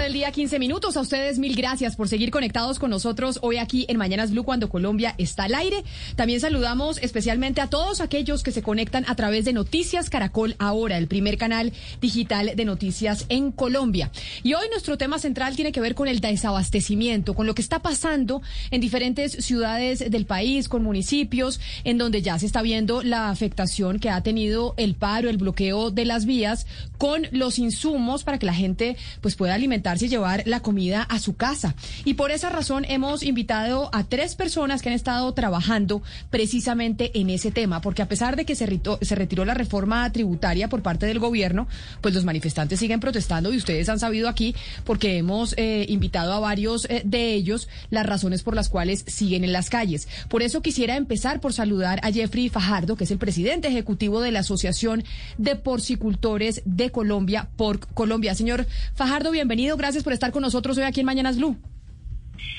Del día, 15 minutos. A ustedes mil gracias por seguir conectados con nosotros hoy aquí en Mañanas Blue cuando Colombia está al aire. También saludamos especialmente a todos aquellos que se conectan a través de Noticias Caracol Ahora, el primer canal digital de noticias en Colombia. Y hoy nuestro tema central tiene que ver con el desabastecimiento, con lo que está pasando en diferentes ciudades del país, con municipios, en donde ya se está viendo la afectación que ha tenido el paro, el bloqueo de las vías, con los insumos para que la gente pues pueda alimentar y llevar la comida a su casa. Y por esa razón hemos invitado a tres personas que han estado trabajando precisamente en ese tema, porque a pesar de que se, se retiró la reforma tributaria por parte del gobierno, pues los manifestantes siguen protestando y ustedes han sabido aquí, porque hemos eh, invitado a varios eh, de ellos, las razones por las cuales siguen en las calles. Por eso quisiera empezar por saludar a Jeffrey Fajardo, que es el presidente ejecutivo de la Asociación de Porcicultores de Colombia, por Colombia. Señor Fajardo, bienvenido Gracias por estar con nosotros hoy aquí en Mañanas Blue.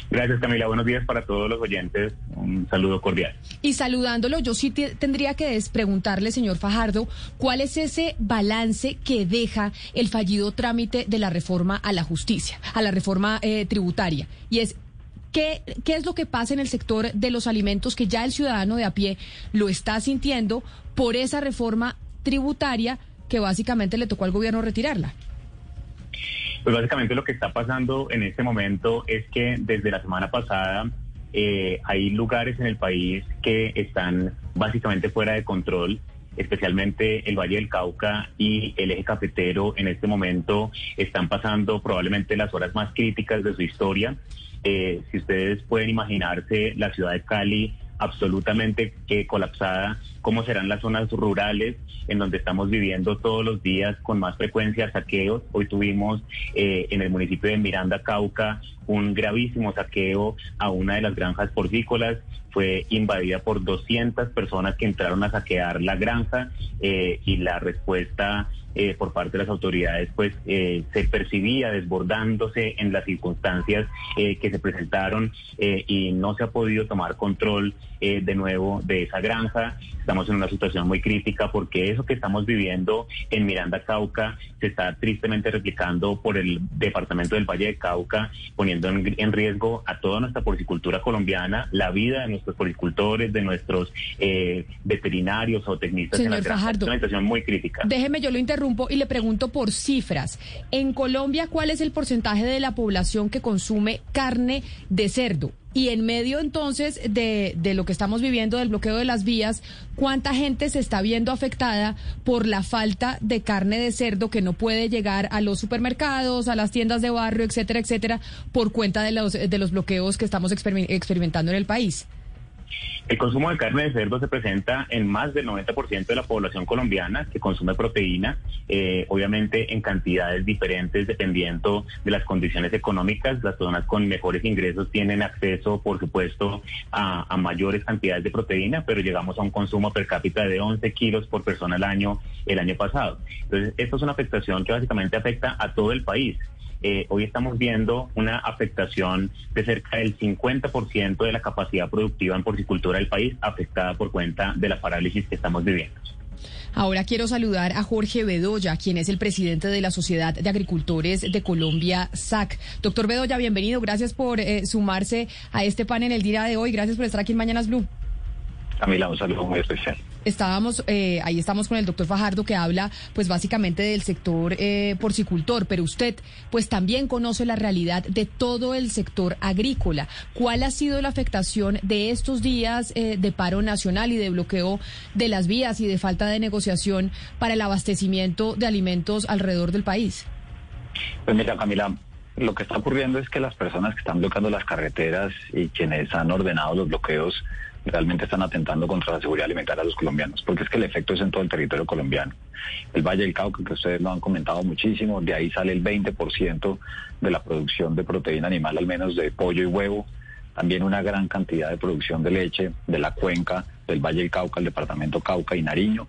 Gracias, Camila. Buenos días para todos los oyentes. Un saludo cordial. Y saludándolo, yo sí tendría que preguntarle, señor Fajardo, ¿cuál es ese balance que deja el fallido trámite de la reforma a la justicia, a la reforma eh, tributaria? Y es, ¿qué, ¿qué es lo que pasa en el sector de los alimentos que ya el ciudadano de a pie lo está sintiendo por esa reforma tributaria que básicamente le tocó al gobierno retirarla? Pues básicamente lo que está pasando en este momento es que desde la semana pasada eh, hay lugares en el país que están básicamente fuera de control especialmente el Valle del Cauca y el eje cafetero en este momento están pasando probablemente las horas más críticas de su historia. Eh, si ustedes pueden imaginarse la ciudad de Cali absolutamente eh, colapsada, cómo serán las zonas rurales en donde estamos viviendo todos los días con más frecuencia saqueos. Hoy tuvimos eh, en el municipio de Miranda, Cauca, un gravísimo saqueo a una de las granjas porcícolas. Fue invadida por 200 personas que entraron a saquear la granja eh, y la respuesta eh, por parte de las autoridades, pues eh, se percibía desbordándose en las circunstancias eh, que se presentaron y no se ha podido tomar control de nuevo de esa granja. Estamos en una situación muy crítica porque eso que estamos viviendo en Miranda Cauca se está tristemente replicando por el departamento del Valle de Cauca, poniendo en, riesgo a toda nuestra porcicultura colombiana, la vida de nuestros porcicultores, de nuestros veterinarios o técnicos en la granja. Es una situación muy crítica. Déjeme, yo lo interrumpo y le pregunto por cifras. En Colombia, ¿cuál es el porcentaje de la población que consume carne de cerdo? Y en medio entonces de, de, lo que estamos viviendo del bloqueo de las vías, ¿cuánta gente se está viendo afectada por la falta de carne de cerdo que no puede llegar a los supermercados, a las tiendas de barrio, etcétera, etcétera, por cuenta de los, de los bloqueos que estamos experimentando en el país? El consumo de carne de cerdo se presenta en más del 90% de la población colombiana que consume proteína, eh, obviamente en cantidades diferentes dependiendo de las condiciones económicas. Las personas con mejores ingresos tienen acceso, por supuesto, a, a mayores cantidades de proteína, pero llegamos a un consumo per cápita de 11 kilos por persona al año el año pasado. Entonces, esto es una afectación que básicamente afecta a todo el país. Eh, hoy estamos viendo una afectación de cerca del 50% de la capacidad productiva en porcicultura del país afectada por cuenta de la parálisis que estamos viviendo. Ahora quiero saludar a Jorge Bedoya, quien es el presidente de la Sociedad de Agricultores de Colombia, SAC. Doctor Bedoya, bienvenido. Gracias por eh, sumarse a este panel el día de hoy. Gracias por estar aquí en Mañanas Blue. Camila, un saludo muy especial. Estábamos, eh, ahí estamos con el doctor Fajardo que habla pues básicamente del sector eh, porcicultor, pero usted pues también conoce la realidad de todo el sector agrícola. ¿Cuál ha sido la afectación de estos días eh, de paro nacional y de bloqueo de las vías y de falta de negociación para el abastecimiento de alimentos alrededor del país? Pues mira, Camila, lo que está ocurriendo es que las personas que están bloqueando las carreteras y quienes han ordenado los bloqueos realmente están atentando contra la seguridad alimentaria de los colombianos, porque es que el efecto es en todo el territorio colombiano. El Valle del Cauca, que ustedes lo han comentado muchísimo, de ahí sale el 20% de la producción de proteína animal, al menos de pollo y huevo, también una gran cantidad de producción de leche de la cuenca del Valle del Cauca, el departamento Cauca y Nariño.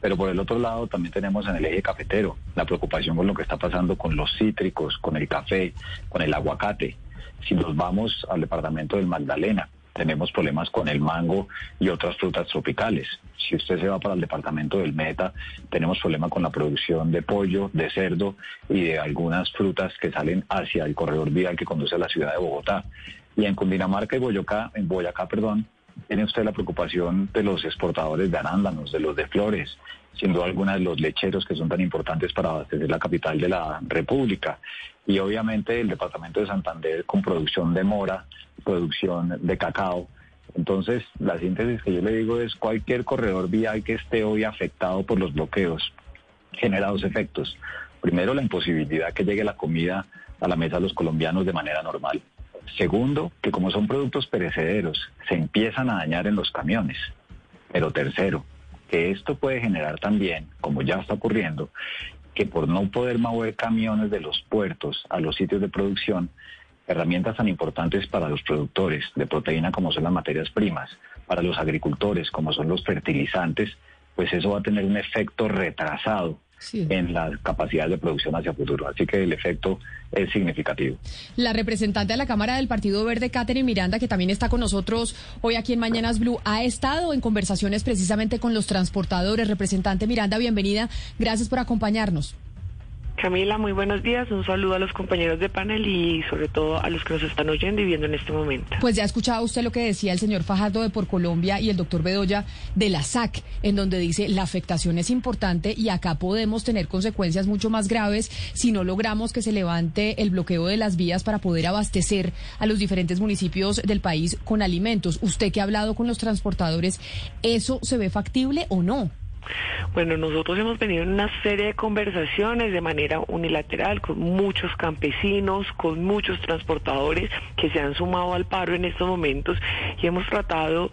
Pero por el otro lado también tenemos en el eje cafetero la preocupación con lo que está pasando con los cítricos, con el café, con el aguacate. Si nos vamos al departamento del Magdalena, tenemos problemas con el mango y otras frutas tropicales. Si usted se va para el departamento del Meta, tenemos problemas con la producción de pollo, de cerdo y de algunas frutas que salen hacia el corredor vial que conduce a la ciudad de Bogotá. Y en Cundinamarca y Boyacá, en Boyacá, perdón, tiene usted la preocupación de los exportadores de arándanos, de los de flores, sin duda de los lecheros que son tan importantes para abastecer la capital de la República. Y obviamente el departamento de Santander con producción de mora, producción de cacao. Entonces, la síntesis que yo le digo es cualquier corredor vial que esté hoy afectado por los bloqueos genera dos efectos. Primero, la imposibilidad que llegue la comida a la mesa de los colombianos de manera normal. Segundo, que como son productos perecederos, se empiezan a dañar en los camiones. Pero tercero, que esto puede generar también, como ya está ocurriendo, que por no poder mover camiones de los puertos a los sitios de producción, herramientas tan importantes para los productores de proteína como son las materias primas, para los agricultores como son los fertilizantes, pues eso va a tener un efecto retrasado en la capacidad de producción hacia futuro. Así que el efecto es significativo. La representante de la Cámara del Partido Verde, Catherine Miranda, que también está con nosotros hoy aquí en Mañanas Blue, ha estado en conversaciones precisamente con los transportadores. Representante Miranda, bienvenida. Gracias por acompañarnos. Camila, muy buenos días. Un saludo a los compañeros de panel y sobre todo a los que nos están oyendo y viendo en este momento. Pues ya ha escuchado usted lo que decía el señor Fajardo de Por Colombia y el doctor Bedoya de la SAC, en donde dice la afectación es importante y acá podemos tener consecuencias mucho más graves si no logramos que se levante el bloqueo de las vías para poder abastecer a los diferentes municipios del país con alimentos. Usted que ha hablado con los transportadores, ¿eso se ve factible o no? Bueno, nosotros hemos venido en una serie de conversaciones de manera unilateral con muchos campesinos, con muchos transportadores que se han sumado al paro en estos momentos y hemos tratado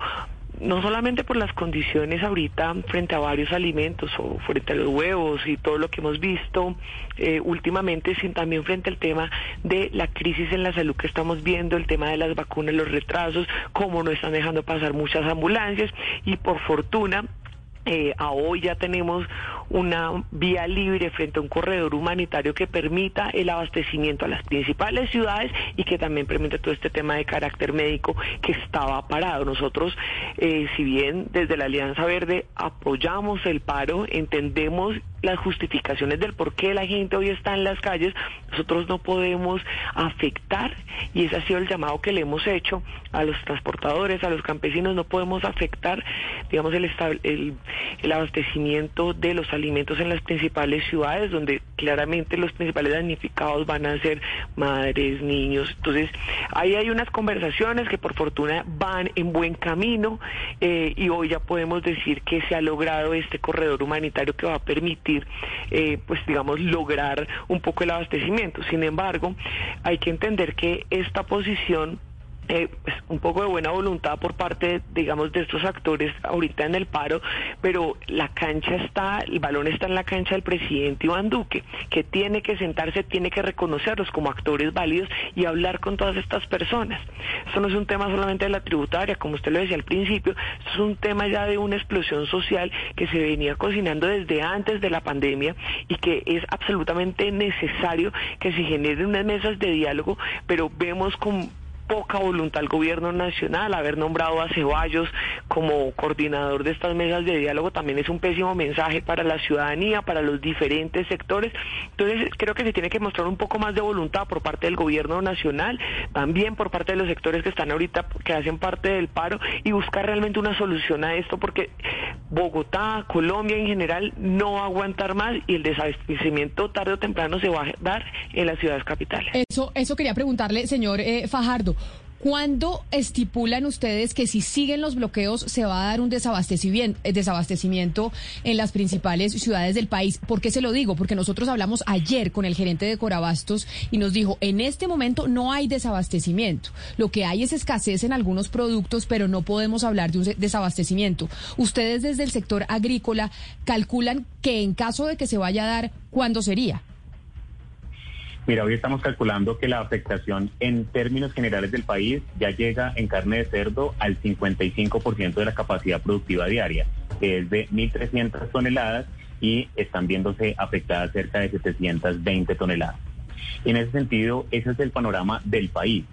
no solamente por las condiciones ahorita frente a varios alimentos o frente a los huevos y todo lo que hemos visto eh, últimamente, sino también frente al tema de la crisis en la salud que estamos viendo, el tema de las vacunas, los retrasos, cómo no están dejando pasar muchas ambulancias y por fortuna eh, a hoy ya tenemos una vía libre frente a un corredor humanitario que permita el abastecimiento a las principales ciudades y que también permita todo este tema de carácter médico que estaba parado. Nosotros, eh, si bien desde la Alianza Verde apoyamos el paro, entendemos las justificaciones del por qué la gente hoy está en las calles, nosotros no podemos afectar, y ese ha sido el llamado que le hemos hecho a los transportadores, a los campesinos, no podemos afectar, digamos, el, el, el abastecimiento de los alimentos en las principales ciudades, donde claramente los principales damnificados van a ser madres, niños. Entonces, ahí hay unas conversaciones que por fortuna van en buen camino eh, y hoy ya podemos decir que se ha logrado este corredor humanitario que va a permitir, eh, pues digamos, lograr un poco el abastecimiento. Sin embargo, hay que entender que esta posición eh, pues, un poco de buena voluntad por parte, digamos, de estos actores ahorita en el paro, pero la cancha está, el balón está en la cancha del presidente Iván Duque, que tiene que sentarse, tiene que reconocerlos como actores válidos y hablar con todas estas personas. Esto no es un tema solamente de la tributaria, como usted lo decía al principio, es un tema ya de una explosión social que se venía cocinando desde antes de la pandemia y que es absolutamente necesario que se generen unas mesas de diálogo, pero vemos con poca voluntad al gobierno nacional. Haber nombrado a Ceballos como coordinador de estas mesas de diálogo también es un pésimo mensaje para la ciudadanía, para los diferentes sectores. Entonces creo que se tiene que mostrar un poco más de voluntad por parte del gobierno nacional, también por parte de los sectores que están ahorita, que hacen parte del paro y buscar realmente una solución a esto porque Bogotá, Colombia en general no va aguantar más y el desabastecimiento tarde o temprano se va a dar en las ciudades capitales. Eso, eso quería preguntarle, señor eh, Fajardo. ¿Cuándo estipulan ustedes que si siguen los bloqueos se va a dar un desabastecimiento, eh, desabastecimiento en las principales ciudades del país? ¿Por qué se lo digo? Porque nosotros hablamos ayer con el gerente de Corabastos y nos dijo, en este momento no hay desabastecimiento. Lo que hay es escasez en algunos productos, pero no podemos hablar de un desabastecimiento. Ustedes desde el sector agrícola calculan que en caso de que se vaya a dar, ¿cuándo sería? Mira, hoy estamos calculando que la afectación en términos generales del país ya llega en carne de cerdo al 55% de la capacidad productiva diaria, que es de 1.300 toneladas y están viéndose afectadas cerca de 720 toneladas. En ese sentido, ese es el panorama del país.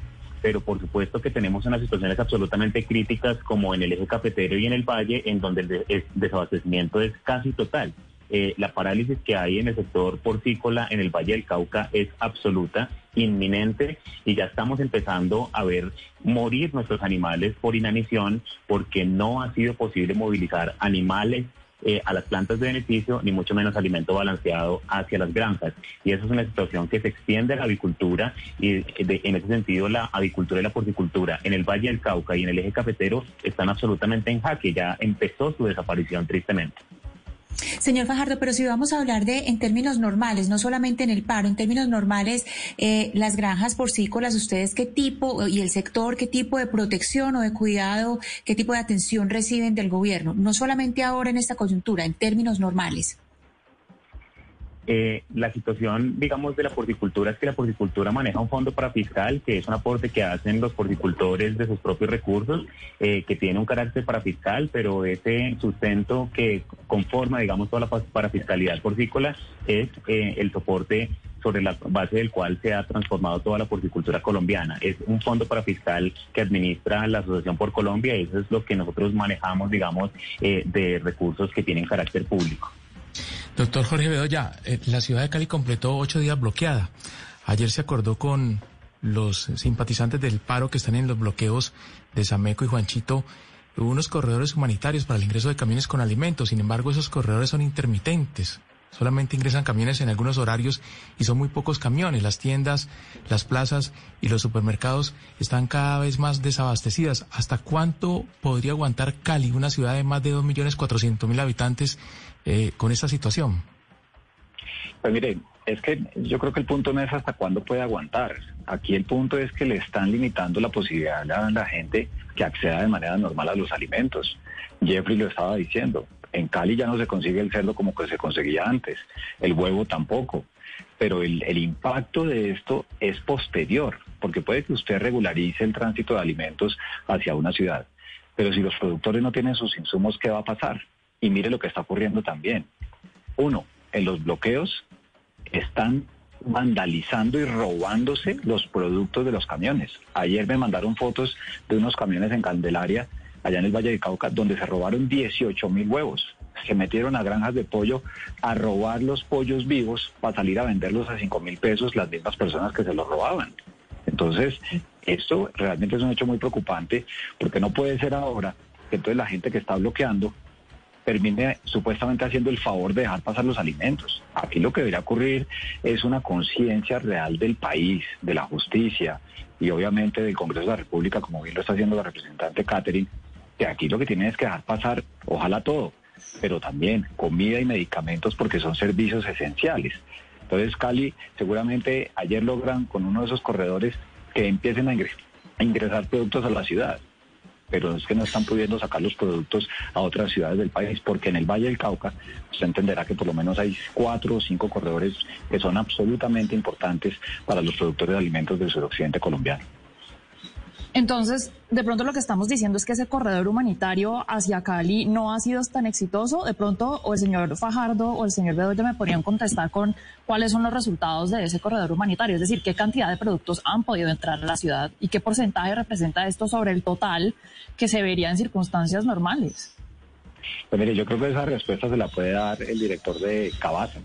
Pero por supuesto que tenemos unas situaciones absolutamente críticas como en el eje cafetero y en el valle, en donde el desabastecimiento es casi total. Eh, la parálisis que hay en el sector porcícola en el Valle del Cauca es absoluta, inminente, y ya estamos empezando a ver morir nuestros animales por inanición porque no ha sido posible movilizar animales eh, a las plantas de beneficio, ni mucho menos alimento balanceado hacia las granjas. Y eso es una situación que se extiende a la avicultura y en ese sentido la avicultura y la porcicultura en el Valle del Cauca y en el eje cafetero están absolutamente en jaque. Ya empezó su desaparición tristemente. Señor Fajardo, pero si vamos a hablar de en términos normales, no solamente en el paro, en términos normales, eh, las granjas porcícolas, ¿ustedes qué tipo y el sector, qué tipo de protección o de cuidado, qué tipo de atención reciben del gobierno? No solamente ahora en esta coyuntura, en términos normales. Eh, la situación, digamos, de la porcicultura es que la porcicultura maneja un fondo para fiscal, que es un aporte que hacen los porcicultores de sus propios recursos, eh, que tiene un carácter para fiscal, pero ese sustento que conforma, digamos, toda la parafiscalidad porcícola es eh, el soporte sobre la base del cual se ha transformado toda la porcicultura colombiana. Es un fondo para fiscal que administra la Asociación por Colombia y eso es lo que nosotros manejamos, digamos, de recursos que tienen carácter público. Doctor Jorge Bedoya, eh, la ciudad de Cali completó ocho días bloqueada. Ayer se acordó con los simpatizantes del paro que están en los bloqueos de Sameco y Juanchito unos corredores humanitarios para el ingreso de camiones con alimentos. Sin embargo, esos corredores son intermitentes. Solamente ingresan camiones en algunos horarios y son muy pocos camiones. Las tiendas, las plazas y los supermercados están cada vez más desabastecidas. ¿Hasta cuánto podría aguantar Cali, una ciudad de más de 2.400.000 habitantes, eh, con esta situación? Pues mire, es que yo creo que el punto no es hasta cuándo puede aguantar. Aquí el punto es que le están limitando la posibilidad a la gente que acceda de manera normal a los alimentos. Jeffrey lo estaba diciendo. En Cali ya no se consigue el cerdo como que se conseguía antes, el huevo tampoco, pero el, el impacto de esto es posterior, porque puede que usted regularice el tránsito de alimentos hacia una ciudad, pero si los productores no tienen sus insumos, ¿qué va a pasar? Y mire lo que está ocurriendo también. Uno, en los bloqueos están vandalizando y robándose los productos de los camiones. Ayer me mandaron fotos de unos camiones en Candelaria allá en el Valle de Cauca, donde se robaron 18 mil huevos. Se metieron a granjas de pollo a robar los pollos vivos para salir a venderlos a 5 mil pesos las mismas personas que se los robaban. Entonces, esto realmente es un hecho muy preocupante porque no puede ser ahora que entonces la gente que está bloqueando termine supuestamente haciendo el favor de dejar pasar los alimentos. Aquí lo que debería ocurrir es una conciencia real del país, de la justicia y obviamente del Congreso de la República, como bien lo está haciendo la representante Catherine, que aquí lo que tienen es que dejar pasar, ojalá todo, pero también comida y medicamentos porque son servicios esenciales. Entonces Cali seguramente ayer logran con uno de esos corredores que empiecen a ingresar productos a la ciudad pero es que no están pudiendo sacar los productos a otras ciudades del país, porque en el Valle del Cauca usted entenderá que por lo menos hay cuatro o cinco corredores que son absolutamente importantes para los productores de alimentos del suroccidente colombiano. Entonces, de pronto lo que estamos diciendo es que ese corredor humanitario hacia Cali no ha sido tan exitoso. De pronto, o el señor Fajardo o el señor Bedoya me podrían contestar con cuáles son los resultados de ese corredor humanitario, es decir, qué cantidad de productos han podido entrar a la ciudad y qué porcentaje representa esto sobre el total que se vería en circunstancias normales. Pues mire, yo creo que esa respuesta se la puede dar el director de Cabaza.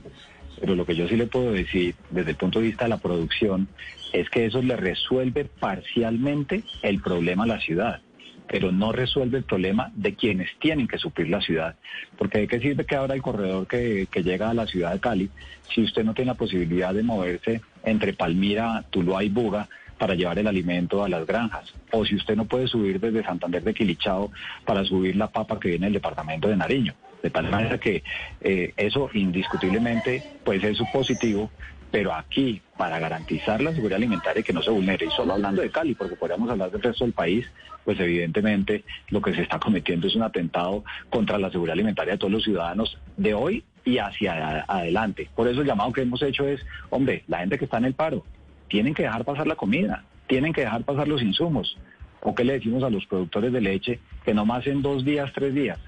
Pero lo que yo sí le puedo decir desde el punto de vista de la producción es que eso le resuelve parcialmente el problema a la ciudad, pero no resuelve el problema de quienes tienen que suplir la ciudad. Porque ¿de qué sirve que ahora el corredor que, que llega a la ciudad de Cali si usted no tiene la posibilidad de moverse entre Palmira, Tuluá y Buga para llevar el alimento a las granjas. O si usted no puede subir desde Santander de Quilichao para subir la papa que viene del departamento de Nariño. De tal manera que eh, eso indiscutiblemente puede ser positivo, pero aquí, para garantizar la seguridad alimentaria y que no se vulnere, y solo hablando de Cali, porque podríamos hablar del resto del país, pues evidentemente lo que se está cometiendo es un atentado contra la seguridad alimentaria de todos los ciudadanos de hoy y hacia adelante. Por eso el llamado que hemos hecho es, hombre, la gente que está en el paro, tienen que dejar pasar la comida, tienen que dejar pasar los insumos. ¿O qué le decimos a los productores de leche que nomás en dos días, tres días,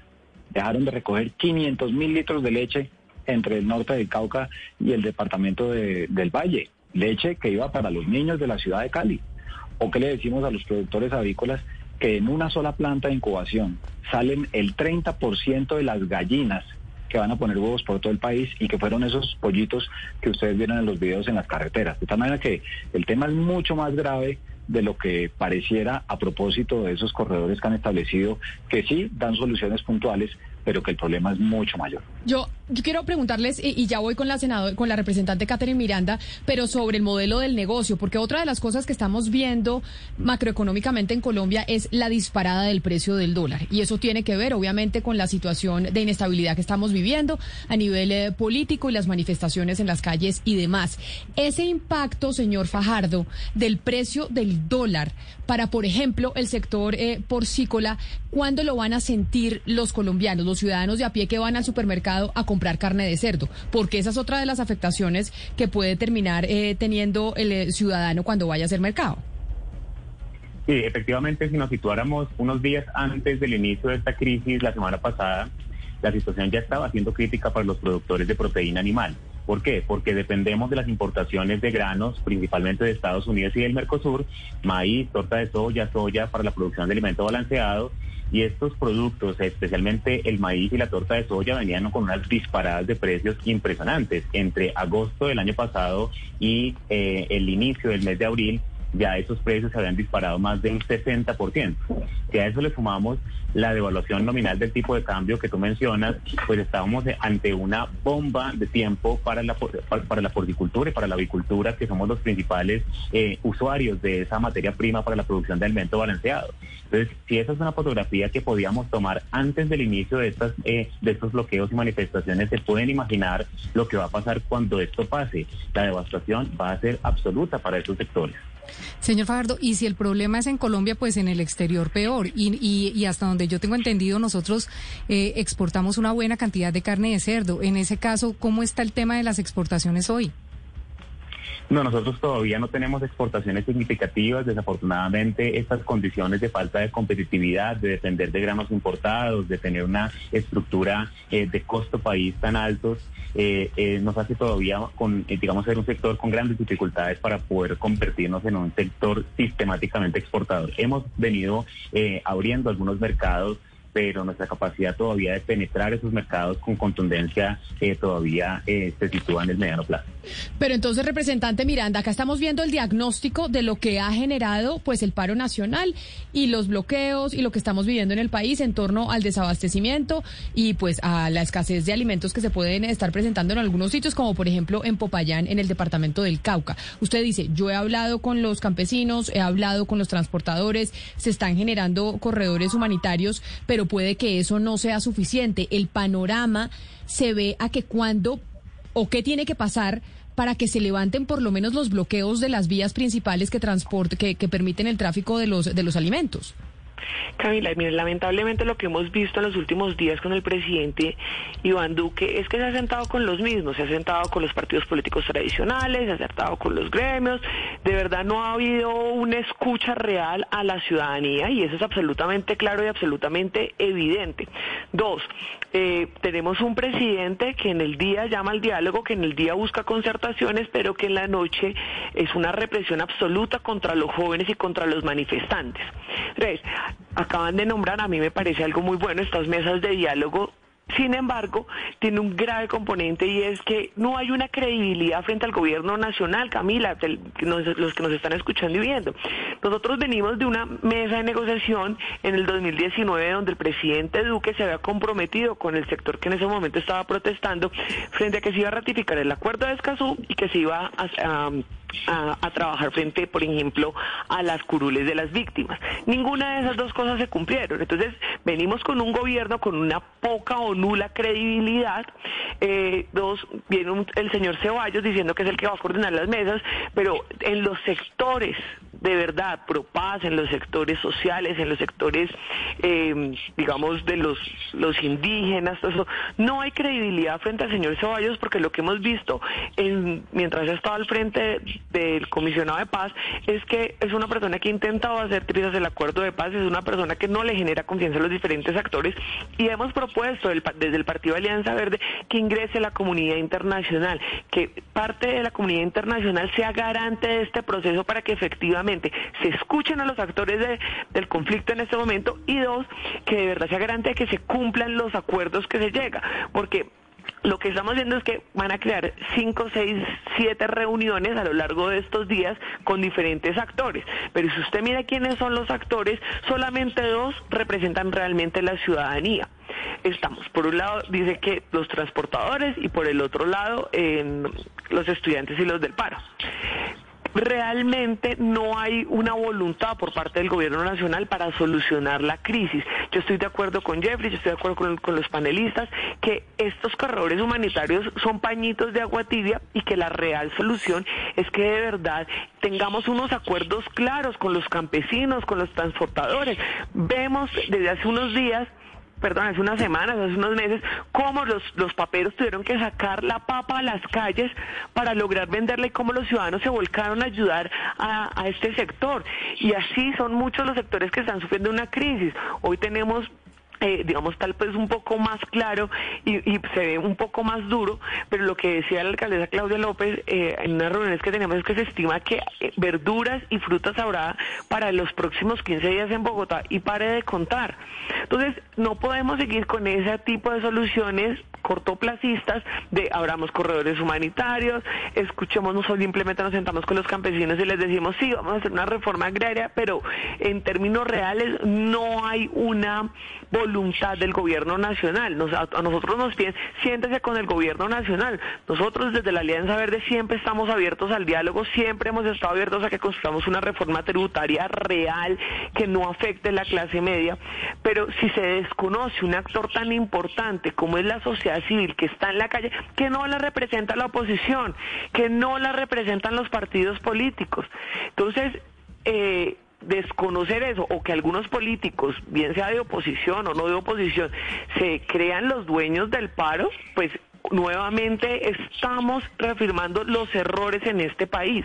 dejaron de recoger 500 mil litros de leche entre el norte del Cauca y el departamento del Valle? Leche que iba para los niños de la ciudad de Cali. ¿O qué le decimos a los productores avícolas que en una sola planta de incubación salen el 30% de las gallinas que van a poner huevos por todo el país y que fueron esos pollitos que ustedes vieron en los videos en las carreteras. De tal manera que el tema es mucho más grave de lo que pareciera a propósito de esos corredores que han establecido, que sí dan soluciones puntuales, pero que el problema es mucho mayor. Yo, quiero preguntarles, y, ya voy con la senadora, con la representante Catherine Miranda, pero sobre el modelo del negocio, porque otra de las cosas que estamos viendo macroeconómicamente en Colombia es la disparada del precio del dólar. Y eso tiene que ver, obviamente, con la situación de inestabilidad que estamos viviendo a nivel eh, político y las manifestaciones en las calles y demás. Ese impacto, señor Fajardo, del precio del dólar para, por ejemplo, el sector eh, porcícola, ¿cuándo lo van a sentir los colombianos? Los ciudadanos de a pie que van al supermercado a comprar carne de cerdo, porque esa es otra de las afectaciones que puede terminar eh, teniendo el eh, ciudadano cuando vaya a hacer mercado. Sí, efectivamente, si nos situáramos unos días antes del inicio de esta crisis, la semana pasada, la situación ya estaba siendo crítica para los productores de proteína animal. ¿Por qué? Porque dependemos de las importaciones de granos, principalmente de Estados Unidos y del Mercosur, maíz, torta de soya, soya para la producción de alimento balanceado y estos productos, especialmente el maíz y la torta de soya, venían con unas disparadas de precios impresionantes. Entre agosto del año pasado y eh, el inicio del mes de abril, ya esos precios se habían disparado más de un 60%. Si a eso le sumamos la devaluación nominal del tipo de cambio que tú mencionas, pues estábamos ante una bomba de tiempo para la, para, la porcicultura y para la avicultura, que somos los principales eh, usuarios de esa materia prima para la producción de alimento balanceado. Entonces, si esa es una fotografía que podíamos tomar antes del inicio de, estas, eh, de estos bloqueos y manifestaciones, se pueden imaginar lo que va a pasar cuando esto pase. La devastación va a ser absoluta para esos sectores. Señor Fajardo, y si el problema es en Colombia, pues en el exterior peor. Y, y, hasta donde yo tengo entendido, nosotros eh, exportamos una buena cantidad de carne de cerdo. En ese caso, ¿cómo está el tema de las exportaciones hoy? No, nosotros todavía no tenemos exportaciones significativas. Desafortunadamente, estas condiciones de falta de competitividad, de depender de granos importados, de tener una estructura eh, de costo país tan altos, eh, eh, nos hace todavía con, digamos, ser un sector con grandes dificultades para poder convertirnos en un sector sistemáticamente exportador. Hemos venido abriendo algunos mercados pero nuestra capacidad todavía de penetrar esos mercados con contundencia eh, todavía eh, se sitúa en el mediano plazo. Pero entonces, representante Miranda, acá estamos viendo el diagnóstico de lo que ha generado pues el paro nacional y los bloqueos y lo que estamos viviendo en el país en torno al desabastecimiento y pues a la escasez de alimentos que se pueden estar presentando en algunos sitios, como por ejemplo en Popayán, en el departamento del Cauca. Usted dice, yo he hablado con los campesinos, he hablado con los transportadores, se están generando corredores humanitarios, pero puede que eso no sea suficiente. El panorama se ve a que cuando o qué tiene que pasar para que se levanten por lo menos los bloqueos de las vías principales que transporte que permiten el tráfico de los de los alimentos. Camila, mire, lamentablemente lo que hemos visto en los últimos días con el presidente Iván Duque es que se ha sentado con los mismos, se ha sentado con los partidos políticos tradicionales, se ha sentado con los gremios, de verdad no ha habido una escucha real a la ciudadanía y eso es absolutamente claro y absolutamente evidente. Dos, eh, tenemos un presidente que en el día llama al diálogo, que en el día busca concertaciones, pero que en la noche es una represión absoluta contra los jóvenes y contra los manifestantes. Tres, acaban de nombrar, a mí me parece algo muy bueno, estas mesas de diálogo sin embargo, tiene un grave componente y es que no hay una credibilidad frente al gobierno nacional, Camila, los que nos están escuchando y viendo. Nosotros venimos de una mesa de negociación en el 2019 donde el presidente Duque se había comprometido con el sector que en ese momento estaba protestando frente a que se iba a ratificar el acuerdo de Escazú y que se iba a a, trabajar frente, por ejemplo, a las curules de las víctimas. Ninguna de esas dos cosas se cumplieron. Entonces, venimos con un gobierno con una poca o nula credibilidad. Eh, dos, viene el señor Ceballos diciendo que es el que va a coordinar las mesas, pero en los sectores de verdad, pro paz, en los sectores sociales, en los sectores, eh, digamos, de los, los indígenas, todo eso, no hay credibilidad frente al señor Ceballos porque lo que hemos visto en, mientras ha estado al frente del comisionado de paz es que es una persona que ha intentado hacer trizas el acuerdo de paz, es una persona que no le genera confianza a los diferentes actores y hemos propuesto desde el Partido Alianza Verde que ingrese la comunidad internacional, que parte de la comunidad internacional sea garante de este proceso para que efectivamente se escuchen a los actores del conflicto en este momento y dos, que de verdad sea garante que se cumplan los acuerdos que se llega, porque lo que estamos viendo es que van a crear cinco, seis, siete reuniones a lo largo de estos días con diferentes actores. Pero si usted mira quiénes son los actores, solamente dos representan realmente la ciudadanía. Estamos, por un lado, dice que los transportadores y por el otro lado, los estudiantes y los del paro realmente no hay una voluntad por parte del gobierno nacional para solucionar la crisis. Yo estoy de acuerdo con Jeffrey, yo estoy de acuerdo con, los panelistas, que estos corredores humanitarios son pañitos de agua tibia y que la real solución es que de verdad tengamos unos acuerdos claros con los campesinos, con los transportadores. Vemos desde hace unos días perdón, hace unas semanas, hace unos meses, cómo los, los paperos tuvieron que sacar la papa a las calles para lograr venderla y cómo los ciudadanos se volcaron a ayudar a, a este sector. Y así son muchos los sectores que están sufriendo una crisis. Hoy tenemos eh, digamos, tal vez un poco más claro y, se ve un poco más duro, pero lo que decía la alcaldesa Claudia López eh, en unas reuniones que tenemos es que se estima que eh, verduras y frutas habrá para los próximos 15 días en Bogotá y pare de contar. Entonces, no podemos seguir con ese tipo de soluciones cortoplacistas de abramos corredores humanitarios, escuchemos, no simplemente nos sentamos con los campesinos y les decimos, sí, vamos a hacer una reforma agraria, pero en términos reales no hay una voluntad del gobierno nacional. a, nosotros nos piden, siéntese con el gobierno nacional. Nosotros desde la Alianza Verde siempre estamos abiertos al diálogo, siempre hemos estado abiertos a que construyamos una reforma tributaria real que no afecte la clase media, pero si se desconoce un actor tan importante como es la sociedad civil que está en la calle, que no la representa la oposición, que no la representan los partidos políticos. Entonces, eh, desconocer eso o que algunos políticos, bien sea de oposición o no de oposición, se crean los dueños del paro, pues nuevamente estamos reafirmando los errores en este país.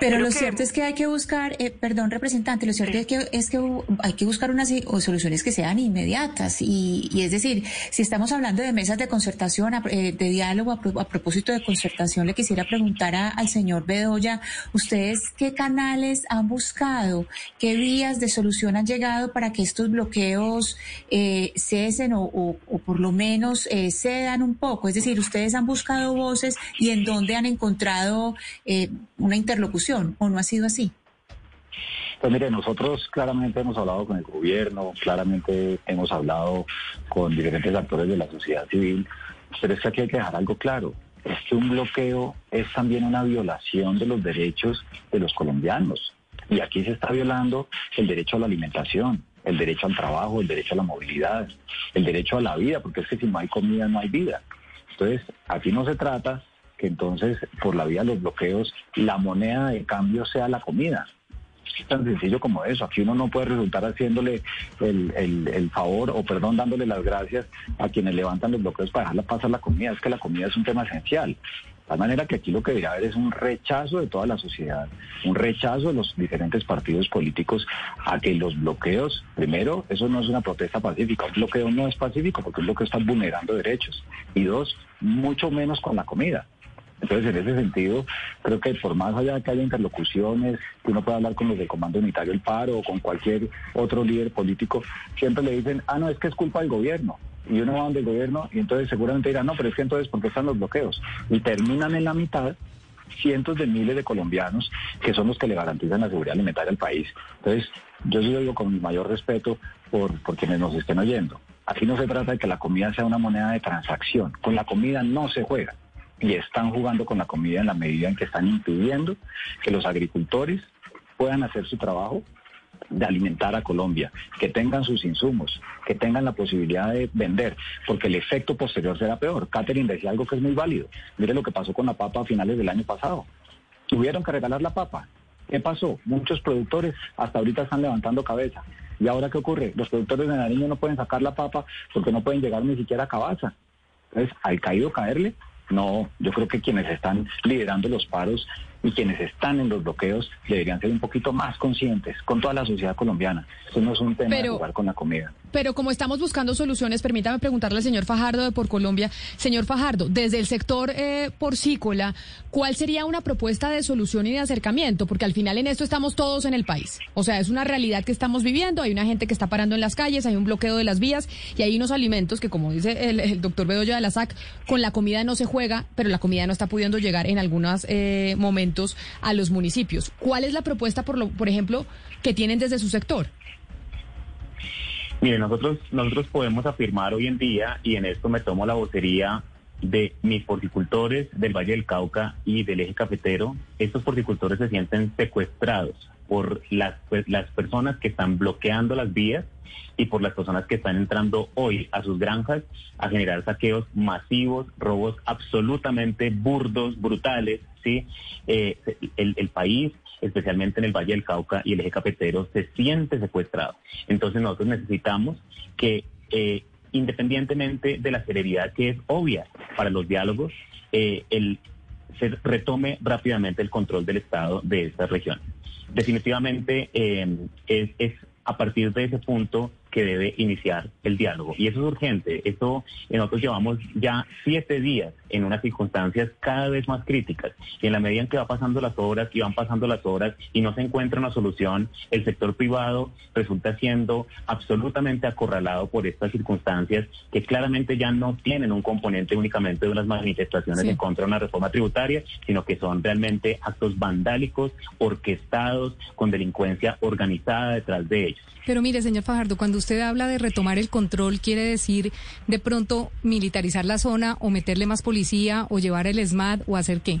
Pero lo cierto es que hay que buscar, eh, perdón representante, lo cierto es que es que hay que buscar unas soluciones que sean inmediatas y, es decir, si estamos hablando de mesas de concertación, eh, de diálogo a, propósito de concertación, le quisiera preguntar al señor Bedoya, ¿ustedes qué canales han buscado, qué vías de solución han llegado para que estos bloqueos eh, cesen o, o, por lo menos eh, cedan un poco? Es decir, ustedes han buscado voces y en dónde han encontrado eh, una interlocución o no ha sido así. Pues mire, nosotros claramente hemos hablado con el gobierno, claramente hemos hablado con diferentes actores de la sociedad civil, pero es que aquí hay que dejar algo claro. Es que un bloqueo es también una violación de los derechos de los colombianos. Y aquí se está violando el derecho a la alimentación, el derecho al trabajo, el derecho a la movilidad, el derecho a la vida, porque es que si no hay comida no hay vida. Entonces, aquí no se trata que entonces por la vía de los bloqueos la moneda de cambio sea la comida. Es tan sencillo como eso. Aquí uno no puede resultar haciéndole el, favor o, perdón, dándole las gracias a quienes levantan los bloqueos para dejarla pasar la comida. Es que la comida es un tema esencial. Tal manera que aquí lo que debería haber es un rechazo de toda la sociedad, un rechazo de los diferentes partidos políticos a que los bloqueos, primero, eso no es una protesta pacífica, un bloqueo no es pacífico porque un bloqueo está vulnerando derechos. Y dos, mucho menos con la comida. Entonces, en ese sentido, creo que por más allá de que haya interlocuciones, que uno pueda hablar con los del Comando Unitario El Paro o con cualquier otro líder político, siempre le dicen, ah, no, es que es culpa del gobierno y uno va donde el gobierno y entonces seguramente dirá, no, pero es que entonces, ¿por qué están los bloqueos? Y terminan en la mitad cientos de miles de colombianos que son los que le garantizan la seguridad alimentaria al país. Entonces, yo digo con mi mayor respeto por quienes nos estén oyendo. Aquí no se trata de que la comida sea una moneda de transacción. Con la comida no se juega. y están jugando con la comida en la medida en que están impidiendo que los agricultores puedan hacer su trabajo de alimentar a Colombia, que tengan sus insumos, que tengan la posibilidad de vender, porque el efecto posterior será peor. Catherine decía algo que es muy válido. Mire lo que pasó con la papa a finales del año pasado. Tuvieron que regalar la papa. ¿Qué pasó? Muchos productores hasta ahorita están levantando cabeza. ¿Y ahora qué ocurre? Los productores de Nariño no pueden sacar la papa porque no pueden llegar ni siquiera a Cabaza. Entonces, ¿al caído caerle? No, yo creo que quienes están liderando los paros y quienes están en los bloqueos deberían ser un poquito más conscientes con toda la sociedad colombiana. Eso no es un tema de jugar con la comida. Pero como estamos buscando soluciones, permítame preguntarle al señor Fajardo de Por Colombia. Señor Fajardo, desde el sector eh, porcícola, ¿cuál sería una propuesta de solución y de acercamiento? Porque al final en esto estamos todos en el país. O sea, es una realidad que estamos viviendo. Hay una gente que está parando en las calles, hay un bloqueo de las vías y hay unos alimentos que, como dice el, doctor Bedoya de la SAC, con la comida no se juega, pero la comida no está pudiendo llegar en algunos eh, momentos a los municipios. ¿Cuál es la propuesta, por, lo, por ejemplo, que tienen desde su sector? Mire, nosotros, nosotros podemos afirmar hoy en día, y en esto me tomo la vocería de mis porticultores del Valle del Cauca y del eje cafetero, estos porticultores se sienten secuestrados por las, pues, las personas que están bloqueando las vías y por las personas que están entrando hoy a sus granjas a generar saqueos masivos, robos absolutamente burdos, brutales, ¿sí? Eh, el, el país especialmente en el Valle del Cauca y el eje cafetero, se siente secuestrado. Entonces nosotros necesitamos que, eh, independientemente de la celeridad que es obvia para los diálogos, eh, el, se retome rápidamente el control del Estado de esta región. Definitivamente eh, es, es a partir de ese punto que debe iniciar el diálogo. Y eso es urgente. Eso nosotros llevamos ya siete días en unas circunstancias cada vez más críticas. Y en la medida en que va pasando las horas y van pasando las horas y no se encuentra una solución, el sector privado resulta siendo absolutamente acorralado por estas circunstancias que claramente ya no tienen un componente únicamente de unas manifestaciones en contra de una reforma tributaria, sino que son realmente actos vandálicos, orquestados, con delincuencia organizada detrás de ellos. Pero mire, señor Fajardo, cuando usted habla de retomar el control, quiere decir de pronto militarizar la zona o meterle más policía o llevar el SMAT o hacer qué?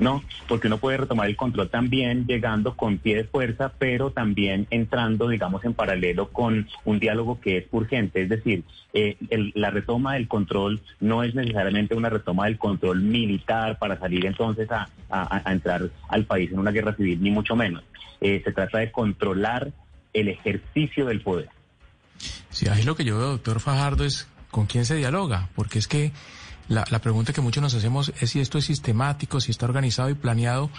No, porque uno puede retomar el control también llegando con pie de fuerza, pero también entrando, digamos, en paralelo con un diálogo que es urgente. Es decir, eh, la retoma del control no es necesariamente una retoma del control militar para salir entonces a, entrar al país en una guerra civil, ni mucho menos. Eh, se trata de controlar el ejercicio del poder. Sí, ahí lo que yo veo, doctor Fajardo, es con quién se dialoga, porque es que la, pregunta que muchos nos hacemos es si esto es sistemático, si está organizado y planeado,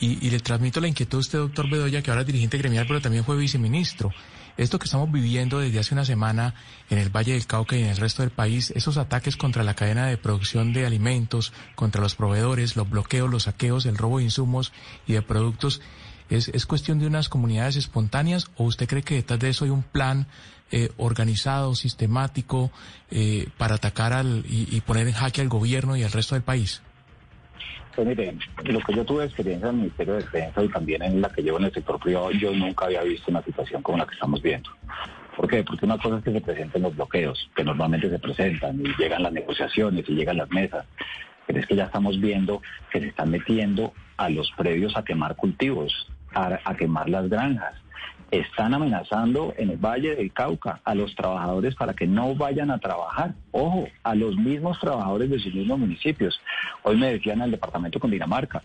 y, le transmito la inquietud a usted, doctor Bedoya, que ahora es dirigente gremial, pero también fue viceministro. Esto que estamos viviendo desde hace una semana en el Valle del Cauca y en el resto del país, esos ataques contra la cadena de producción de alimentos, contra los proveedores, los bloqueos, los saqueos, el robo de insumos y de productos, ¿Es, ¿Es cuestión de unas comunidades espontáneas o usted cree que detrás de eso hay un plan eh, organizado, sistemático, eh, para atacar al, y, poner en jaque al gobierno y al resto del país? Pues mire, lo que yo tuve experiencia en el Ministerio de Defensa y también en la que llevo en el sector privado, yo nunca había visto una situación como la que estamos viendo. ¿Por qué? Porque una cosa es que se presenten los bloqueos, que normalmente se presentan y llegan las negociaciones y llegan las mesas, pero es que ya estamos viendo que se están metiendo a los previos a quemar cultivos, a, quemar las granjas. Están amenazando en el Valle del Cauca a los trabajadores para que no vayan a trabajar. Ojo, a los mismos trabajadores de sus mismos municipios. Hoy me decían el departamento con Dinamarca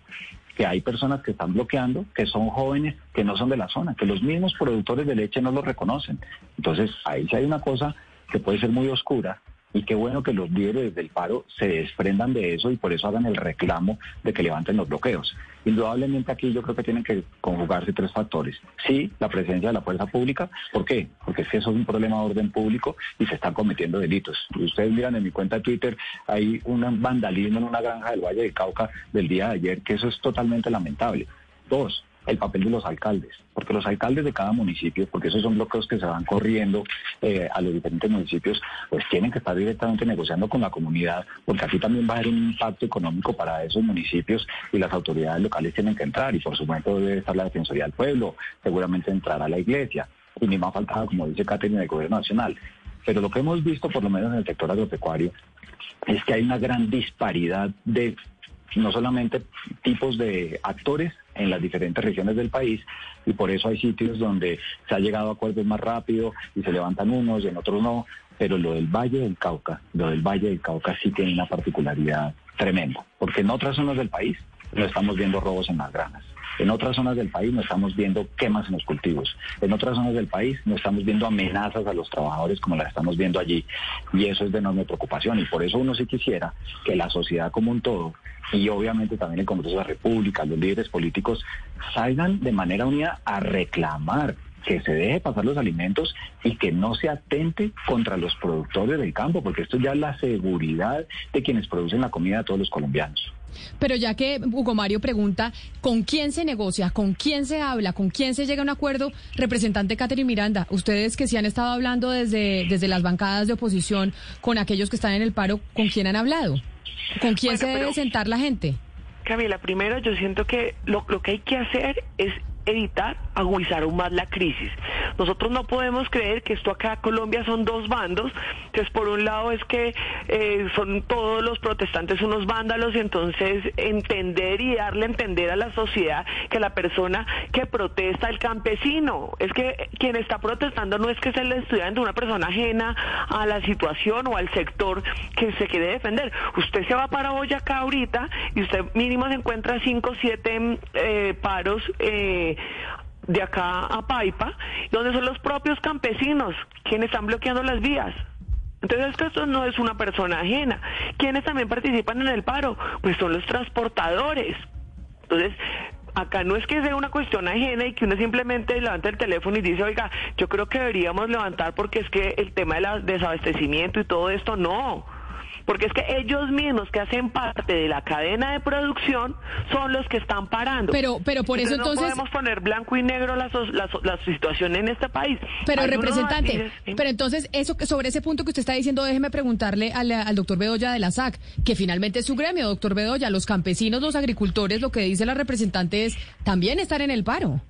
que hay personas que están bloqueando, que son jóvenes, que no son de la zona, que los mismos productores de leche no los reconocen. Entonces, ahí sí hay una cosa que puede ser muy oscura y qué bueno que los líderes del paro se desprendan de eso y por eso hagan el reclamo de que levanten los bloqueos. Indudablemente aquí yo creo que tienen que conjugarse tres factores. Sí, la presencia de la fuerza pública. ¿Por qué? Porque es que eso es un problema de orden público y se están cometiendo delitos. Ustedes miran en mi cuenta de Twitter, hay un vandalismo en una granja del Valle del Cauca del día de ayer, que eso es totalmente lamentable. Dos, el papel de los alcaldes, porque los alcaldes de cada municipio, porque esos son bloqueos que se van corriendo eh, a los diferentes municipios, pues tienen que estar directamente negociando con la comunidad, porque aquí también va a haber un impacto económico para esos municipios y las autoridades locales tienen que entrar, y por supuesto debe estar la Defensoría del Pueblo, seguramente entrará la iglesia, y ni más faltaba, como dice Catherine, del Gobierno Nacional. Pero lo que hemos visto, por lo menos en el sector agropecuario, es que hay una gran disparidad de no solamente tipos de actores en las diferentes regiones del país y por eso hay sitios donde se ha llegado a acuerdos más rápido y se levantan unos y en otros no, pero lo del Valle del Cauca, lo del Valle del Cauca sí tiene una particularidad tremenda, porque en otras zonas del país no estamos viendo robos en las granas. En otras zonas del país no estamos viendo quemas en los cultivos. En otras zonas del país no estamos viendo amenazas a los trabajadores como las estamos viendo allí. Y eso es de enorme preocupación. Y por eso uno sí quisiera que la sociedad como un todo, y obviamente también el Congreso de la República, los líderes políticos, salgan de manera unida a reclamar que se deje pasar los alimentos y que no se atente contra los productores del campo, porque esto ya es la seguridad de quienes producen la comida de todos los colombianos. Pero ya que Hugo Mario pregunta, ¿con quién se negocia? ¿Con quién se habla? ¿Con quién se llega a un acuerdo? Representante Catherine Miranda, ustedes que sí han estado hablando desde, desde las bancadas de oposición con aquellos que están en el paro, ¿con quién han hablado? ¿Con quién se debe sentar la gente? Camila, primero yo siento que lo, lo que hay que hacer es evitar agudizar aún más la crisis. Nosotros no podemos creer que esto acá en Colombia son dos bandos, entonces por un lado es que eh, son todos los protestantes unos vándalos y entonces entender y darle a entender a la sociedad que la persona que protesta, el campesino, es que quien está protestando no es que sea el estudiante, una persona ajena a la situación o al sector que se quiere defender. Usted se va para Boyacá ahorita y usted mínimo se encuentra cinco o siete eh, paros eh, de acá a Paipa, donde son los propios campesinos quienes están bloqueando las vías. Entonces esto no es una persona ajena. ¿Quiénes también participan en el paro? Pues son los transportadores. Entonces, acá no es que sea una cuestión ajena y que uno simplemente levante el teléfono y dice, oiga, yo creo que deberíamos levantar porque es que el tema del desabastecimiento y todo esto, no porque es que ellos mismos que hacen parte de la cadena de producción son los que están parando. Pero, pero por eso entonces, no podemos poner blanco y negro la, la, situación en este país. Pero representante, pero entonces eso sobre ese punto que usted está diciendo, déjeme preguntarle al, al doctor Bedoya de la SAC, que finalmente es su gremio, doctor Bedoya, los campesinos, los agricultores, lo que dice la representante es también estar en el paro.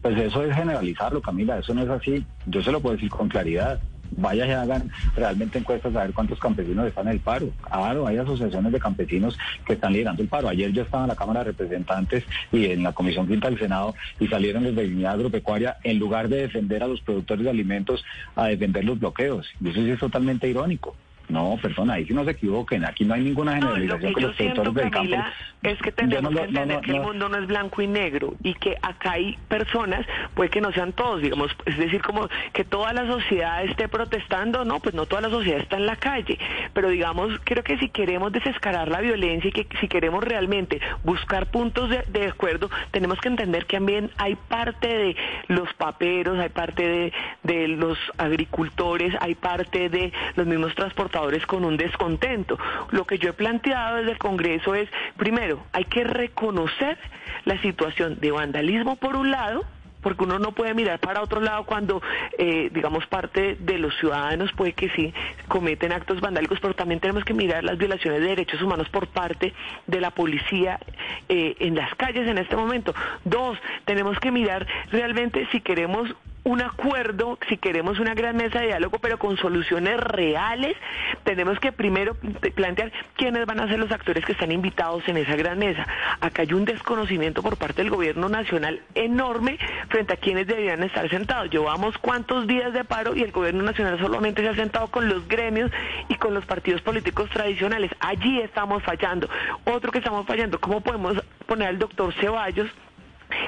Pues eso es generalizarlo, Camila, eso no es así. Yo se lo puedo decir con claridad vaya y hagan realmente encuestas a ver cuántos campesinos están en el paro. Claro, hay asociaciones de campesinos que están liderando el paro. Ayer yo estaba en la Cámara de Representantes y en la Comisión Quinta del Senado y salieron desde Dignidad Agropecuaria en lugar de defender a los productores de alimentos a defender los bloqueos. Y eso sí es totalmente irónico. No, perdona, ahí sí no se equivoquen. Aquí no hay ninguna generalización con los productores del campo. Es que tenemos que entender que el mundo no es blanco y negro y que acá hay personas, puede que no sean todos, digamos, es decir, como que toda la sociedad esté protestando, no, pues no toda la sociedad está en la calle, pero digamos, creo que si queremos desescalar la violencia y que si queremos realmente buscar puntos de, de acuerdo, tenemos que entender que también hay parte de los paperos, hay parte de, de los agricultores, hay parte de los mismos transportadores con un descontento. Lo que yo he planteado desde el Congreso es, primero, hay que reconocer la situación de vandalismo por un lado, porque uno no puede mirar para otro lado cuando, eh, digamos, parte de los ciudadanos puede que sí cometen actos vandálicos, pero también tenemos que mirar las violaciones de derechos humanos por parte de la policía eh, en las calles en este momento. Dos, tenemos que mirar realmente si queremos un acuerdo, si queremos una gran mesa de diálogo, pero con soluciones reales, tenemos que primero plantear quiénes van a ser los actores que están invitados en esa gran mesa. Acá hay un desconocimiento por parte del gobierno nacional enorme frente a quienes deberían estar sentados. Llevamos cuántos días de paro y el gobierno nacional solamente se ha sentado con los gremios y con los partidos políticos tradicionales. Allí estamos fallando. Otro que estamos fallando, ¿cómo podemos poner al doctor Ceballos?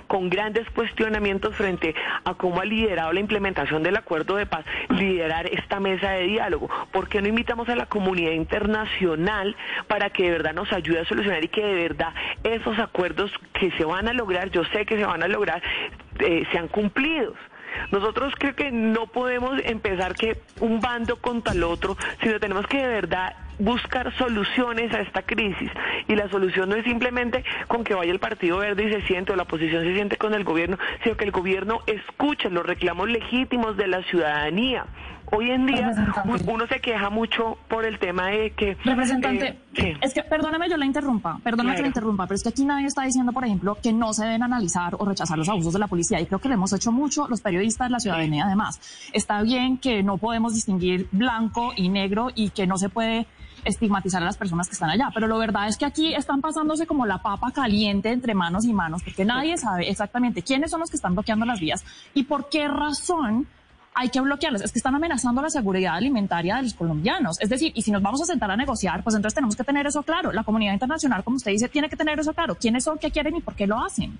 Con grandes cuestionamientos frente a cómo ha liderado la implementación del acuerdo de paz, liderar esta mesa de diálogo. ¿Por qué no invitamos a la comunidad internacional para que de verdad nos ayude a solucionar y que de verdad esos acuerdos que se van a lograr, yo sé que se van a lograr, eh, sean cumplidos? Nosotros creo que no podemos empezar que un bando contra el otro, sino tenemos que de verdad buscar soluciones a esta crisis. Y la solución no es simplemente con que vaya el Partido Verde y se siente o la oposición se siente con el gobierno, sino que el gobierno escuche los reclamos legítimos de la ciudadanía. Hoy en día uno se queja mucho por el tema de que... Representante, eh, es que perdóname yo la interrumpa, perdóname que la interrumpa, pero es que aquí nadie está diciendo, por ejemplo, que no se deben analizar o rechazar los abusos de la policía y creo que lo hemos hecho mucho los periodistas, la ciudadanía además. Está bien que no podemos distinguir blanco y negro y que no se puede estigmatizar a las personas que están allá. Pero lo verdad es que aquí están pasándose como la papa caliente entre manos y manos, porque nadie sabe exactamente quiénes son los que están bloqueando las vías y por qué razón hay que bloquearlas. Es que están amenazando la seguridad alimentaria de los colombianos. Es decir, y si nos vamos a sentar a negociar, pues entonces tenemos que tener eso claro. La comunidad internacional, como usted dice, tiene que tener eso claro. ¿Quiénes son, qué quieren y por qué lo hacen?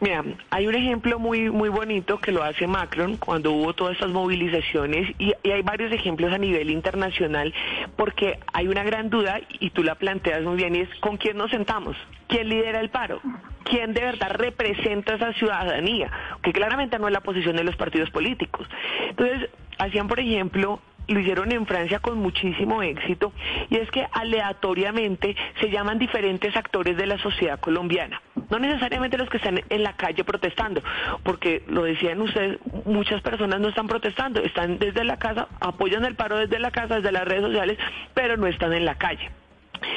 Mira, hay un ejemplo muy muy bonito que lo hace Macron cuando hubo todas estas movilizaciones y, hay varios ejemplos a nivel internacional porque hay una gran duda y tú la planteas muy bien es ¿con quién nos sentamos? ¿Quién lidera el paro? quién de verdad representa esa ciudadanía, que claramente no es la posición de los partidos políticos. Entonces, hacían, por ejemplo, lo hicieron en Francia con muchísimo éxito, y es que aleatoriamente se llaman diferentes actores de la sociedad colombiana, no necesariamente los que están en la calle protestando, porque lo decían ustedes, muchas personas no están protestando, están desde la casa, apoyan el paro desde la casa, desde las redes sociales, pero no están en la calle.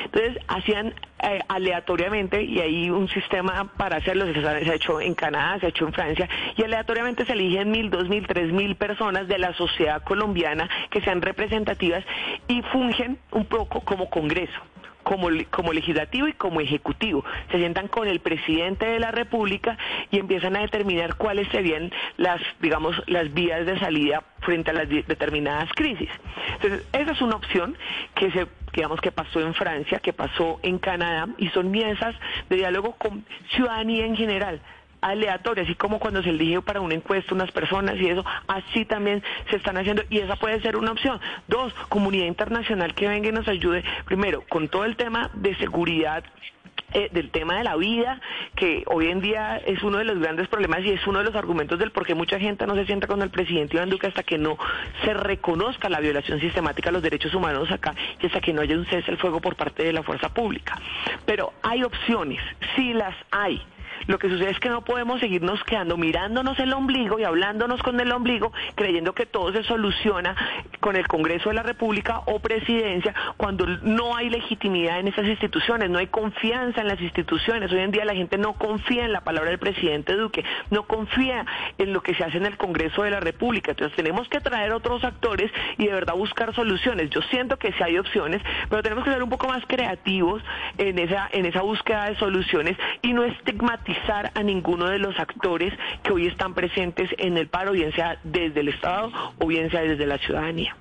Entonces hacían eh, aleatoriamente y hay un sistema para hacerlo, se, ha hecho en Canadá, se ha hecho en Francia y aleatoriamente se eligen mil, dos mil, tres mil personas de la sociedad colombiana que sean representativas y fungen un poco como Congreso como, como legislativo y como ejecutivo. Se sientan con el presidente de la República y empiezan a determinar cuáles serían las, digamos, las vías de salida frente a las determinadas crisis. Entonces, esa es una opción que se digamos que pasó en Francia, que pasó en Canadá y son mesas de diálogo con ciudadanía en general aleatoria, así como cuando se elige para una encuesta unas personas y eso, así también se están haciendo y esa puede ser una opción. Dos, comunidad internacional que venga y nos ayude, primero, con todo el tema de seguridad eh, del tema de la vida, que hoy en día es uno de los grandes problemas y es uno de los argumentos del por qué mucha gente no se sienta con el presidente Iván Duque hasta que no se reconozca la violación sistemática de los derechos humanos acá y hasta que no haya un cese al fuego por parte de la fuerza pública. Pero hay opciones, sí las hay. Lo que sucede es que no podemos seguirnos quedando mirándonos el ombligo y hablándonos con el ombligo, creyendo que todo se soluciona con el Congreso de la República o presidencia, cuando no hay legitimidad en esas instituciones, no hay confianza en las instituciones. Hoy en día la gente no confía en la palabra del presidente Duque, no confía en lo que se hace en el Congreso de la República. Entonces tenemos que traer otros actores y de verdad buscar soluciones. Yo siento que sí hay opciones, pero tenemos que ser un poco más creativos en esa, en esa búsqueda de soluciones y no estigmatizar a ninguno de los actores que hoy están presentes en el paro, bien sea desde el Estado o bien sea desde la ciudadanía.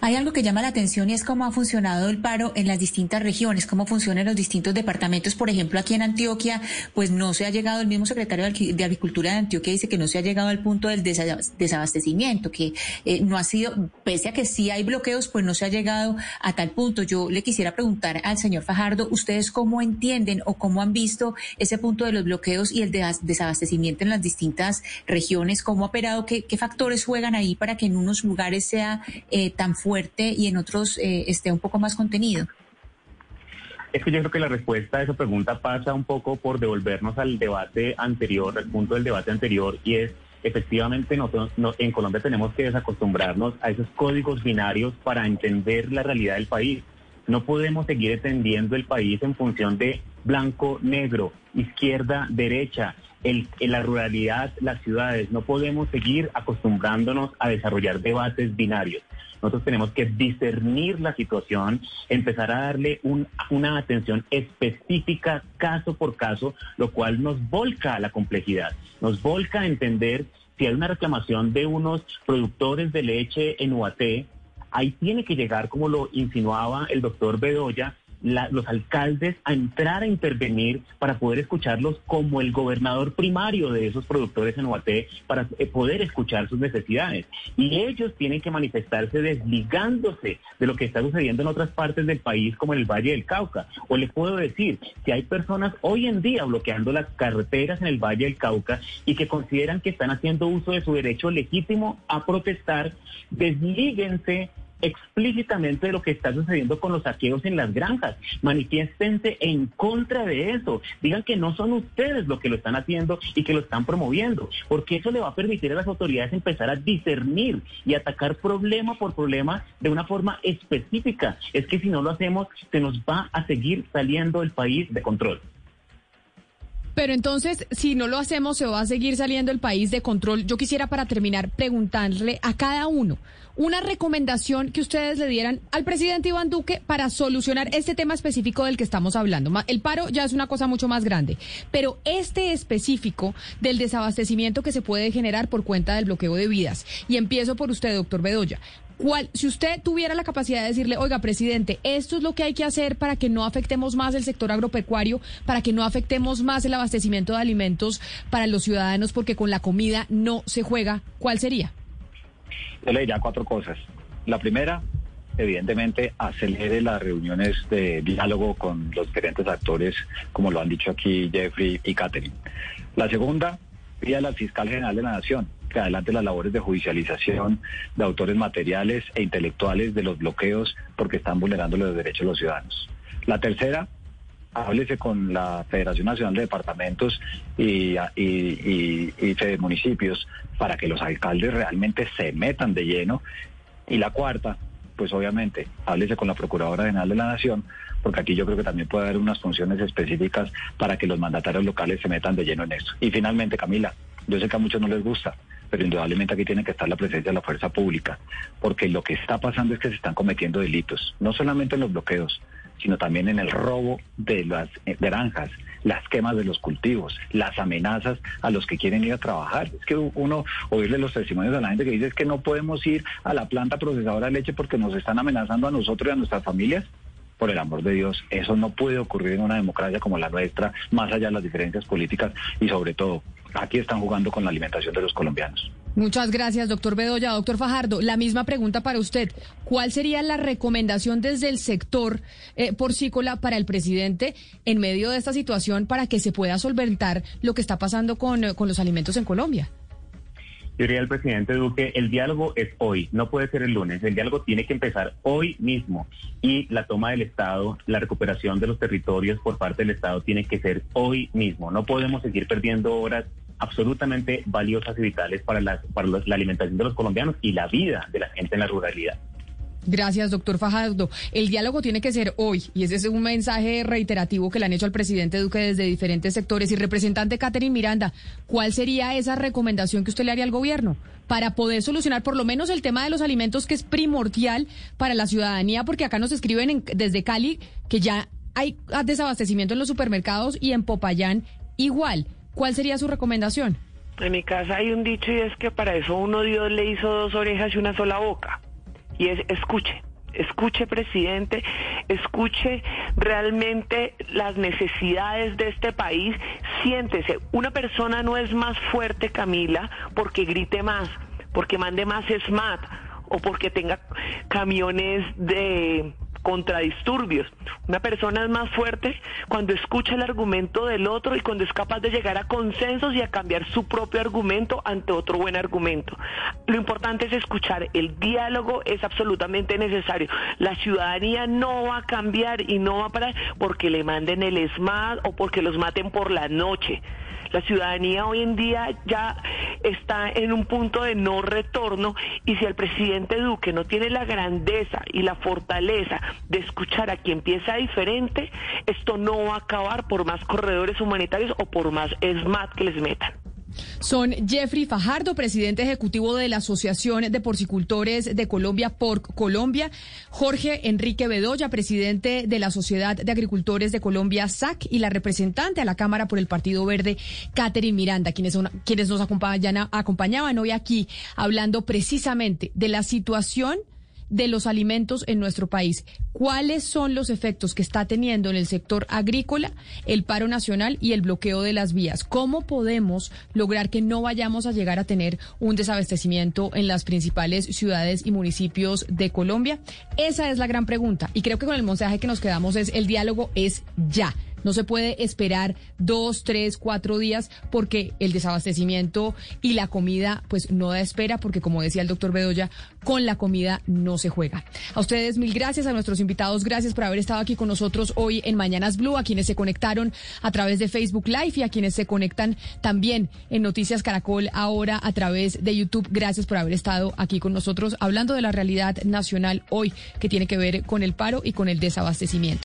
Hay algo que llama la atención y es cómo ha funcionado el paro en las distintas regiones, cómo funcionan los distintos departamentos. Por ejemplo, aquí en Antioquia, pues no se ha llegado, el mismo secretario de Agricultura de Antioquia dice que no se ha llegado al punto del desabastecimiento, que eh, no ha sido, pese a que sí hay bloqueos, pues no se ha llegado a tal punto. Yo le quisiera preguntar al señor Fajardo, ¿ustedes cómo entienden o cómo han visto ese punto de los bloqueos y el desabastecimiento en las distintas regiones? ¿Cómo ha operado? ¿Qué, factores juegan ahí para que en unos lugares sea eh, tan fuerte y en otros eh, esté un poco más contenido? Es que yo creo que la respuesta a esa pregunta pasa un poco por devolvernos al debate anterior, al punto del debate anterior, y es efectivamente nosotros en Colombia tenemos que desacostumbrarnos a esos códigos binarios para entender la realidad del país. No podemos seguir entendiendo el país en función de blanco, negro, izquierda, derecha, el, la ruralidad, las ciudades. No podemos seguir acostumbrándonos a desarrollar debates binarios. Nosotros tenemos que discernir la situación, empezar a darle una atención específica caso por caso, lo cual nos volca a la complejidad, nos volca a entender si hay una reclamación de unos productores de leche en UAT, ahí tiene que llegar, como lo insinuaba el doctor Bedoya, los alcaldes a entrar a intervenir para poder escucharlos como el gobernador primario de esos productores en Ubaté para eh, poder escuchar sus necesidades. Y ellos tienen que manifestarse desligándose de lo que está sucediendo en otras partes del país, como en el Valle del Cauca. O les puedo decir, si hay personas hoy en día bloqueando las carreteras en el Valle del Cauca y que consideran que están haciendo uso de su derecho legítimo a protestar, deslíguense explícitamente de lo que está sucediendo con los saqueos en las granjas. Manifiéstense en contra de eso. Digan que no son ustedes los que lo están haciendo y que lo están promoviendo, porque eso le va a permitir a las autoridades empezar a discernir y atacar problema por problema de una forma específica. Es que si no lo hacemos, se nos va a seguir saliendo el país de control. Pero entonces, si no lo hacemos, se va a seguir saliendo el país de control. Yo quisiera para terminar preguntarle a cada uno una recomendación que ustedes le dieran al presidente Iván Duque para solucionar este tema específico del que estamos hablando. El paro ya es una cosa mucho más grande, pero este específico del desabastecimiento que se puede generar por cuenta del bloqueo de vidas. Y empiezo por usted, doctor Bedoya. ¿Cuál, si usted tuviera la capacidad de decirle, oiga, presidente, esto es lo que hay que hacer para que no afectemos más el sector agropecuario, para que no afectemos más el abastecimiento de alimentos para los ciudadanos, porque con la comida no se juega, ¿cuál sería? Yo le diría cuatro cosas. La primera, evidentemente, acelere las reuniones de diálogo con los diferentes actores, como lo han dicho aquí Jeffrey y Catherine. La segunda, pídale al fiscal general de la Nación que adelante las labores de judicialización de autores materiales e intelectuales de los bloqueos porque están vulnerando los derechos de los ciudadanos. La tercera, háblese con la Federación Nacional de Departamentos y, y, municipios para que los alcaldes realmente se metan de lleno. Y la cuarta, pues obviamente, háblese con la Procuradora General de la Nación, porque aquí yo creo que también puede haber unas funciones específicas para que los mandatarios locales se metan de lleno en eso. Y finalmente, Camila, yo sé que a muchos no les gusta, pero indudablemente aquí tiene que estar la presencia de la fuerza pública, porque lo que está pasando es que se están cometiendo delitos, no solamente en los bloqueos, sino también en el robo de las eh, granjas, las quemas de los cultivos, las amenazas a los que quieren ir a trabajar. Es que uno oírle los testimonios a la gente que dice que no podemos ir a la planta procesadora de leche porque nos están amenazando a nosotros y a nuestras familias. Por el amor de Dios, eso no puede ocurrir en una democracia como la nuestra, más allá de las diferencias políticas y sobre todo aquí están jugando con la alimentación de los colombianos. Muchas gracias, doctor Bedoya. Doctor Fajardo, la misma pregunta para usted. ¿Cuál sería la recomendación desde el sector eh, porcícola para el presidente en medio de esta situación para que se pueda solventar lo que está pasando con, eh, con los alimentos en Colombia? Yo diría al presidente Duque, el diálogo es hoy, no puede ser el lunes, el diálogo tiene que empezar hoy mismo y la toma del Estado, la recuperación de los territorios por parte del Estado tiene que ser hoy mismo. No podemos seguir perdiendo horas absolutamente valiosas y vitales para, la, para la alimentación de los colombianos y la vida de la gente en la ruralidad. Gracias, doctor Fajardo. El diálogo tiene que ser hoy y ese es un mensaje reiterativo que le han hecho al presidente Duque desde diferentes sectores. Y representante Catherine Miranda, ¿cuál sería esa recomendación que usted le haría al gobierno para poder solucionar por lo menos el tema de los alimentos que es primordial para la ciudadanía? Porque acá nos escriben desde Cali que ya hay desabastecimiento en los supermercados y en Popayán igual. ¿Cuál sería su recomendación? En mi casa hay un dicho y es que para eso uno Dios le hizo dos orejas y una sola boca. Y es escuche, escuche presidente, escuche realmente las necesidades de este país, siéntese. Una persona no es más fuerte, Camila, porque grite más, porque mande más SMAT o porque tenga camiones de contradisturbios. Una persona es más fuerte cuando escucha el argumento del otro y cuando es capaz de llegar a consensos y a cambiar su propio argumento ante otro buen argumento. Lo importante es escuchar, el diálogo es absolutamente necesario. La ciudadanía no va a cambiar y no va a parar porque le manden el ESMAD o porque los maten por la noche. La ciudadanía hoy en día ya está en un punto de no retorno y si el presidente Duque no tiene la grandeza y la fortaleza de escuchar a quien piensa diferente, esto no va a acabar por más corredores humanitarios o por más SMAT que les metan. Son Jeffrey Fajardo, presidente ejecutivo de la Asociación de Porcicultores de Colombia, por Colombia, Jorge Enrique Bedoya, presidente de la Sociedad de Agricultores de Colombia, SAC, y la representante a la Cámara por el Partido Verde, Catherine Miranda, quienes, quienes nos acompañaban hoy aquí hablando precisamente de la situación de los alimentos en nuestro país. ¿Cuáles son los efectos que está teniendo en el sector agrícola el paro nacional y el bloqueo de las vías? ¿Cómo podemos lograr que no vayamos a llegar a tener un desabastecimiento en las principales ciudades y municipios de Colombia? Esa es la gran pregunta y creo que con el mensaje que nos quedamos es el diálogo es ya No se puede esperar dos, tres, cuatro días porque el desabastecimiento y la comida pues no da espera porque como decía el doctor Bedoya, con la comida no se juega. A ustedes mil gracias, a nuestros invitados gracias por haber estado aquí con nosotros hoy en Mañanas Blue, a quienes se conectaron a través de Facebook Live y a quienes se conectan también en Noticias Caracol ahora a través de YouTube. Gracias por haber estado aquí con nosotros hablando de la realidad nacional hoy que tiene que ver con el paro y con el desabastecimiento.